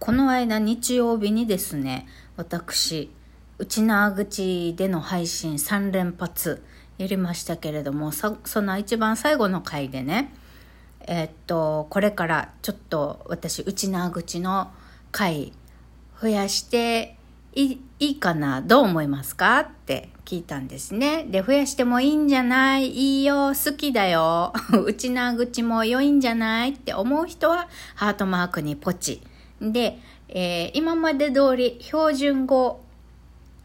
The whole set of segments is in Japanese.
この間日曜日にですね、私、内縄口での配信3連発やりましたけれども、その一番最後の回でね、えー、っと、これからちょっと私、内縄口の回増やしていいかなどう思いますか？って聞いたんですね。で、増やしてもいいんじゃない？いいよ好きだよ 内縄口も良いんじゃない？って思う人はハートマークにポチ。で、えー、今まで通り標準語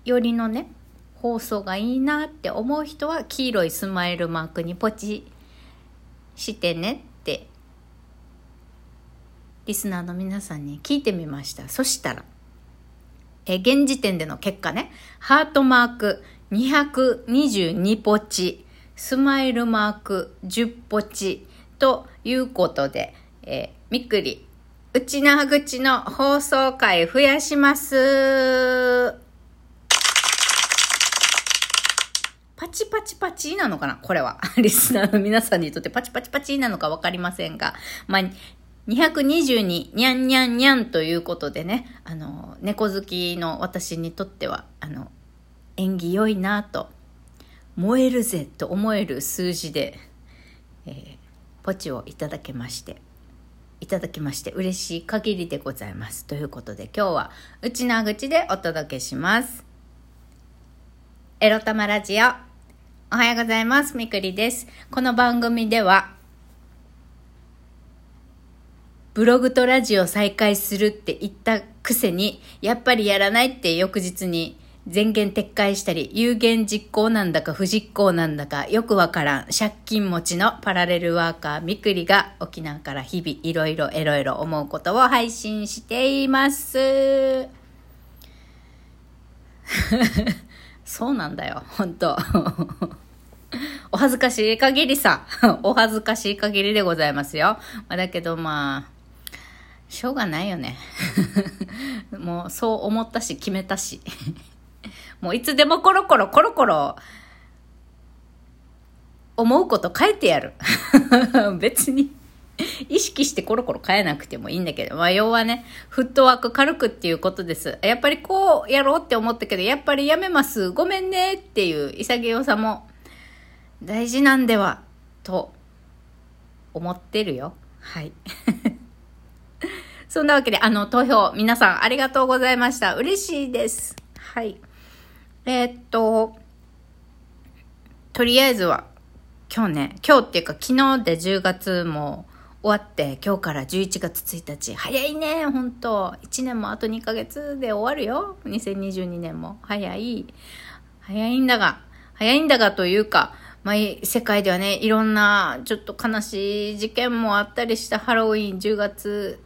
よりのね、放送がいいなって思う人は黄色いスマイルマークにポチしてねってリスナーの皆さんに聞いてみました。そしたら、え現時点での結果ね、ハートマーク222ポチ、スマイルマーク10ポチということで、えー、みっくり内縄口の放送回増やします。パチパチパチなのかな？これは。リスナーの皆さんにとってパチパチパチなのかわかりませんが。まあ、222にゃんにゃんにゃんということでね、あの、猫好きの私にとっては、あの、縁起良いなと、燃えるぜと思える数字で、えー、ポチをいただけまして、いただきまして嬉しい限りでございます。ということで今日は内縄口でお届けします。エロ玉ラジオ。おはようございます。みくりです。この番組ではブログとラジオ再開するって言ったくせに、やっぱりやらないって翌日に全言撤回したり、有言実行なんだか不実行なんだかよくわからん借金持ちのパラレルワーカーみくりが沖縄から日々いろいろいろいろ思うことを配信しています。そうなんだよ、本当お恥ずかしい限りさ。お恥ずかしい限りでございますよ。まあ、だけどまあ、しょうがないよね。もうそう思ったし決めたし。もういつでもコロコロコロコロ思うこと変えてやる。別に意識してコロコロ変えなくてもいいんだけど、まあ要はね、フットワーク軽くっていうことです。やっぱりこうやろうって思ったけど、やっぱりやめます。ごめんねっていう潔さも大事なんでは、と思ってるよ。はい。そんなわけで、あの、投票、皆さんありがとうございました。嬉しいです。はい。えー、っと、とりあえずは、今日ね、今日っていうか昨日で10月も終わって、今日から11月1日。早いね、本当1年もあと2ヶ月で終わるよ。2022年も。早い。早いんだが、早いんだがというか、まあ、世界ではね、いろんなちょっと悲しい事件もあったりしたハロウィン10月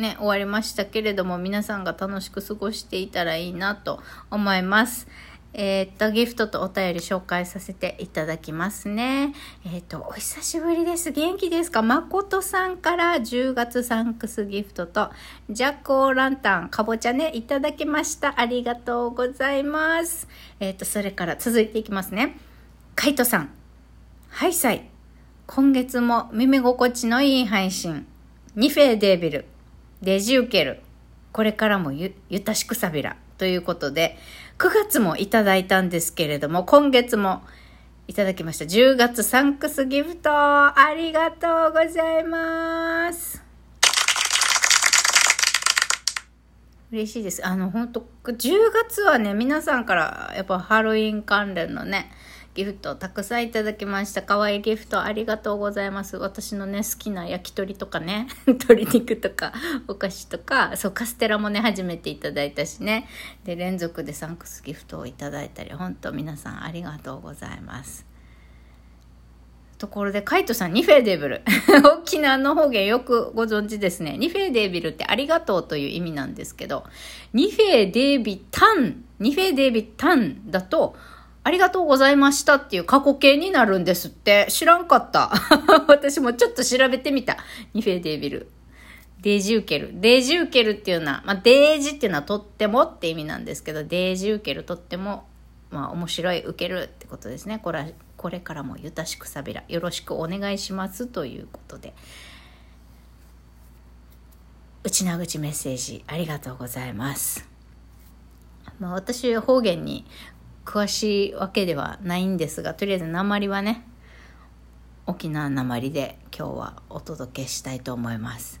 ね、終わりましたけれども、皆さんが楽しく過ごしていたらいいなと思います。えー、っと、ギフトとお便り紹介させていただきますね。えー、っと、お久しぶりです。元気ですか？誠さんから10月サンクスギフトと、ジャックオーランタン、かぼちゃね、いただきました。ありがとうございます。えー、っと、それから続いていきますね。カイトさん、ハイサイ。今月も耳心地のいい配信。ニフェーデービル、デジウケル。これからもゆ、ゆたしくさびら。ということで、9月もいただいたんですけれども、今月もいただきました。10月サンクスギフト、ありがとうございます。嬉しいです。あの、本当10月はね、皆さんからやっぱハロウィン関連のね、ギフトたくさんいただきました。可愛いギフトありがとうございます。私のね、好きな焼き鳥とかね、鶏肉とか、お菓子とか、そう、カステラもね、初めていただいたしね。で、連続でサンクスギフトをいただいたり、本当皆さんありがとうございます。ところで、カイトさん、ニフェーデービル。沖縄の方言よくご存知ですね。ニフェーデービルってありがとうという意味なんですけど、ニフェーデービタン、ニフェーデービタンだと、ありがとうございましたっていう過去形になるんですって。知らんかった。私もちょっと調べてみた。ニフェデービル。デージ受ける。デージ受けるっていうのは、まあ、デージっていうのはとってもって意味なんですけど、デージ受けるとっても、まあ、面白い、受けるってことですね。これこれからもゆたしくさびら、よろしくお願いしますということで。内な口メッセージありがとうございます。まあ、私方言に詳しいわけではないんですがとりあえず鉛はね沖縄鉛で今日はお届けしたいと思います。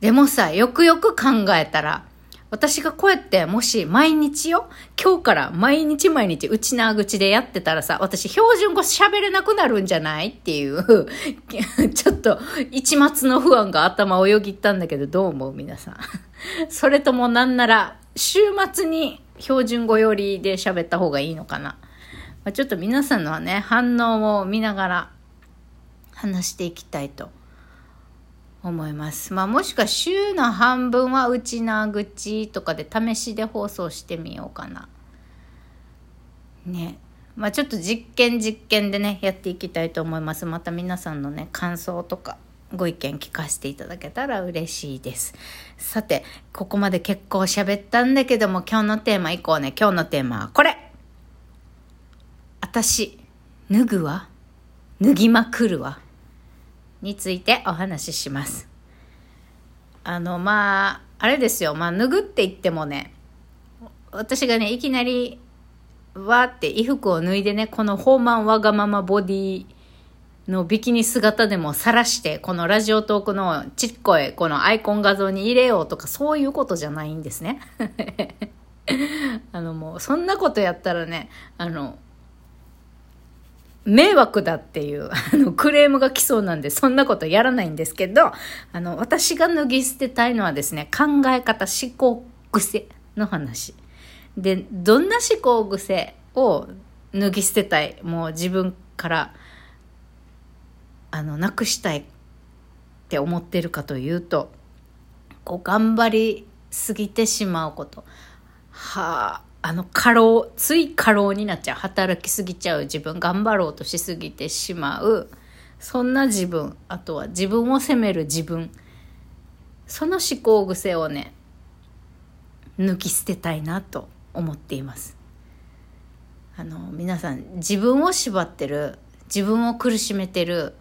でもさよくよく考えたら私がこうやってもし毎日よ今日から毎日毎日内縄口でやってたらさ私標準語喋れなくなるんじゃないっていう ちょっと一末の不安が頭をよぎったんだけどどう思う皆さん？それともなんなら週末に標準語よりで喋った方がいいのかな。まあ、ちょっと皆さんのはね、反応を見ながら話していきたいと思います。まあもしくは週の半分は内な口とかで試しで放送してみようかな。ね。まあちょっと実験実験でね、やっていきたいと思います。また皆さんのね、感想とかご意見聞かせていただけたら嬉しいです。さて、ここまで結構喋ったんだけども、今日のテーマいこうね。今日のテーマはこれ私、脱ぐわ？脱ぎまくるわ？についてお話しします。あの、まあ、あれですよ。まあ、脱ぐって言ってもね、私がね、いきなり、わーって衣服を脱いでね、このホーマンわがままボディのビキニ姿でも晒して、このラジオトークのちっこいこのアイコン画像に入れようとかそういうことじゃないんですね。あのもうそんなことやったらね、あの、迷惑だっていう、あの、クレームが来そうなんで、そんなことやらないんですけど、あの、私が脱ぎ捨てたいのはですね、考え方、思考癖の話。で、どんな思考癖を脱ぎ捨てたい、もう自分からあのなくしたいって思ってるかというとこう頑張りすぎてしまうこと。はああの過労つい過労になっちゃう働きすぎちゃう自分頑張ろうとしすぎてしまう。そんな自分あとは自分を責める自分。その思考癖をね抜き捨てたいなと思っています。あの皆さん自分を縛ってる自分を苦しめてる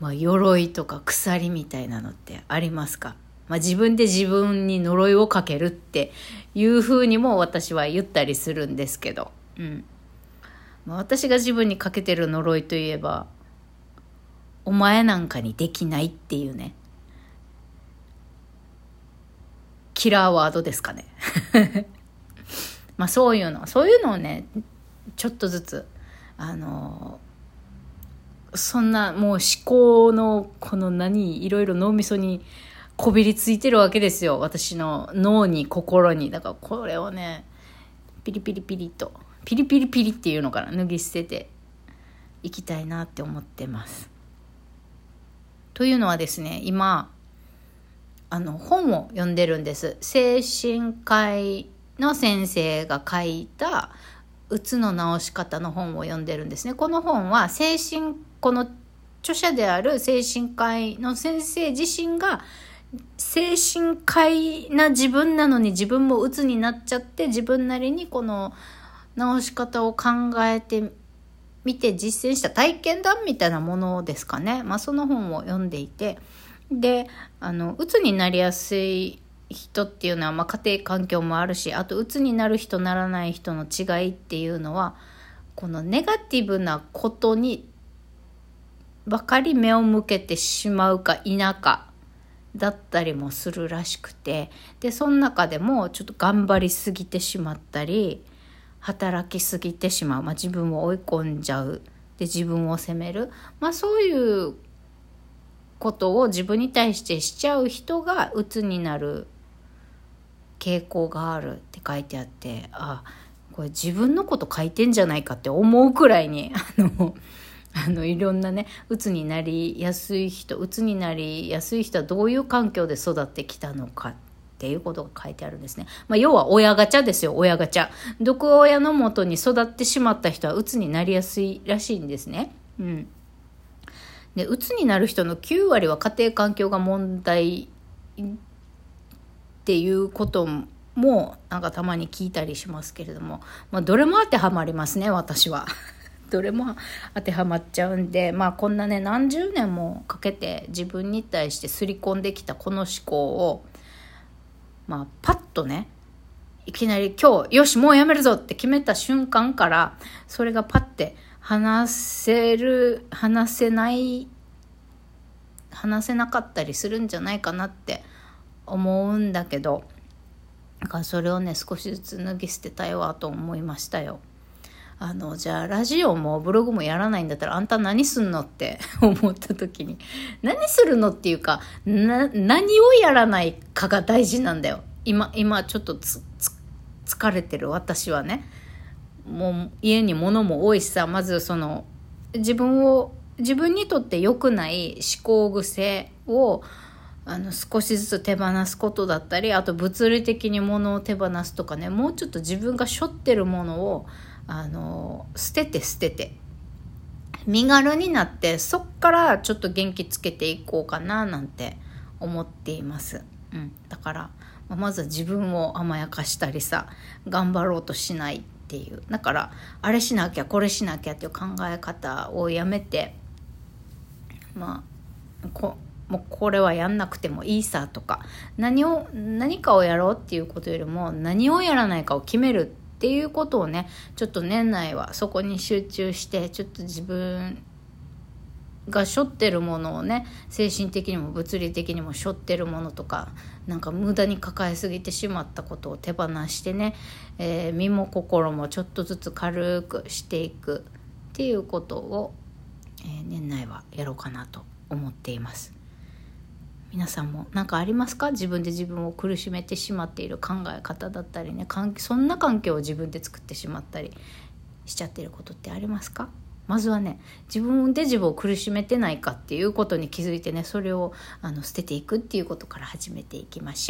まあ、鎧とか鎖みたいなのってありますか、まあ、自分で自分に呪いをかけるっていうふうにも私は言ったりするんですけど、うん。まあ、私が自分にかけてる呪いといえばお前なんかにできないっていうね。キラーワードですかね。まあそういうの。そういうのをねちょっとずつあのそんなもう思考のこの何いろいろ脳みそにこびりついてるわけですよ。私の脳に心に。だからこれをねピリピリピリと。ピリピリピリっていうのかな脱ぎ捨てていきたいなって思ってます。というのはですね今あの本を読んでるんです。精神科医の先生が書いたうつの治し方の本を読んでるんですね。この本は精神この著者である精神科医の先生自身が精神科医な自分なのに自分も鬱になっちゃって自分なりにこの治し方を考えてみて実践した体験談みたいなものですかね。まあその本を読んでいて。で、あの、鬱になりやすい人っていうのは、まあ家庭環境もあるし、あと鬱になる人ならない人の違いっていうのは、このネガティブなことにばかり目を向けてしまうか否かだったりもするらしくてでその中でもちょっと頑張りすぎてしまったり働きすぎてしまう、まあ、自分を追い込んじゃうで自分を責める、まあ、そういうことを自分に対してしちゃう人が鬱になる傾向があるって書いてあってあこれ自分のこと書いてんじゃないかって思うくらいにあのあのいろんなねうつになりやすい人うつになりやすい人はどういう環境で育ってきたのかっていうことが書いてあるんですね。まあ、要は親ガチャですよ、親ガチャ。毒親のもとに育ってしまった人はうつになりやすいらしいんですね。うん。で、うつになる人の9割は家庭環境が問題っていうこともなんかたまに聞いたりしますけれども、まあ、どれも当てはまりますね、私は。どれも当てはまっちゃうんでまあこんなね何十年もかけて自分に対して刷り込んできたこの思考をまあパッとねいきなり今日よしもうやめるぞって決めた瞬間からそれがパッて話せる話せない話せなかったりするんじゃないかなって思うんだけどだからそれをね少しずつ脱ぎ捨てたいわと思いましたよ。あのじゃあラジオもブログもやらないんだったらあんた何すんのって 思った時に。何するのっていうかな何をやらないかが大事なんだよ。今今ちょっとつ疲れてる私はね。もう家に物も多いしさまずその自分を自分にとって良くない思考癖をあの少しずつ手放すことだったりあと物理的に物を手放すとかねもうちょっと自分が背負ってるものをあの捨てて捨てて。身軽になってそっからちょっと元気つけていこうかななんて思っています。うん、だからまずは自分を甘やかしたりさ頑張ろうとしないっていう。だからあれしなきゃこれしなきゃっていう考え方をやめてまあこもうこれはやんなくてもいいさとか何を何かをやろうっていうことよりも何をやらないかを決めるっていうことをねちょっと年内はそこに集中してちょっと自分が背負ってるものをね精神的にも物理的にも背負ってるものとかなんか無駄に抱えすぎてしまったことを手放してね、えー、身も心もちょっとずつ軽くしていくっていうことを、えー、年内はやろうかなと思っています。皆さんも何かありますか？自分で自分を苦しめてしまっている考え方だったりねそんな環境を自分で作ってしまったりしちゃってることってありますか？まずはね自分で自分を苦しめてないかっていうことに気づいてねそれをあの捨てていくっていうことから始めていきましょう。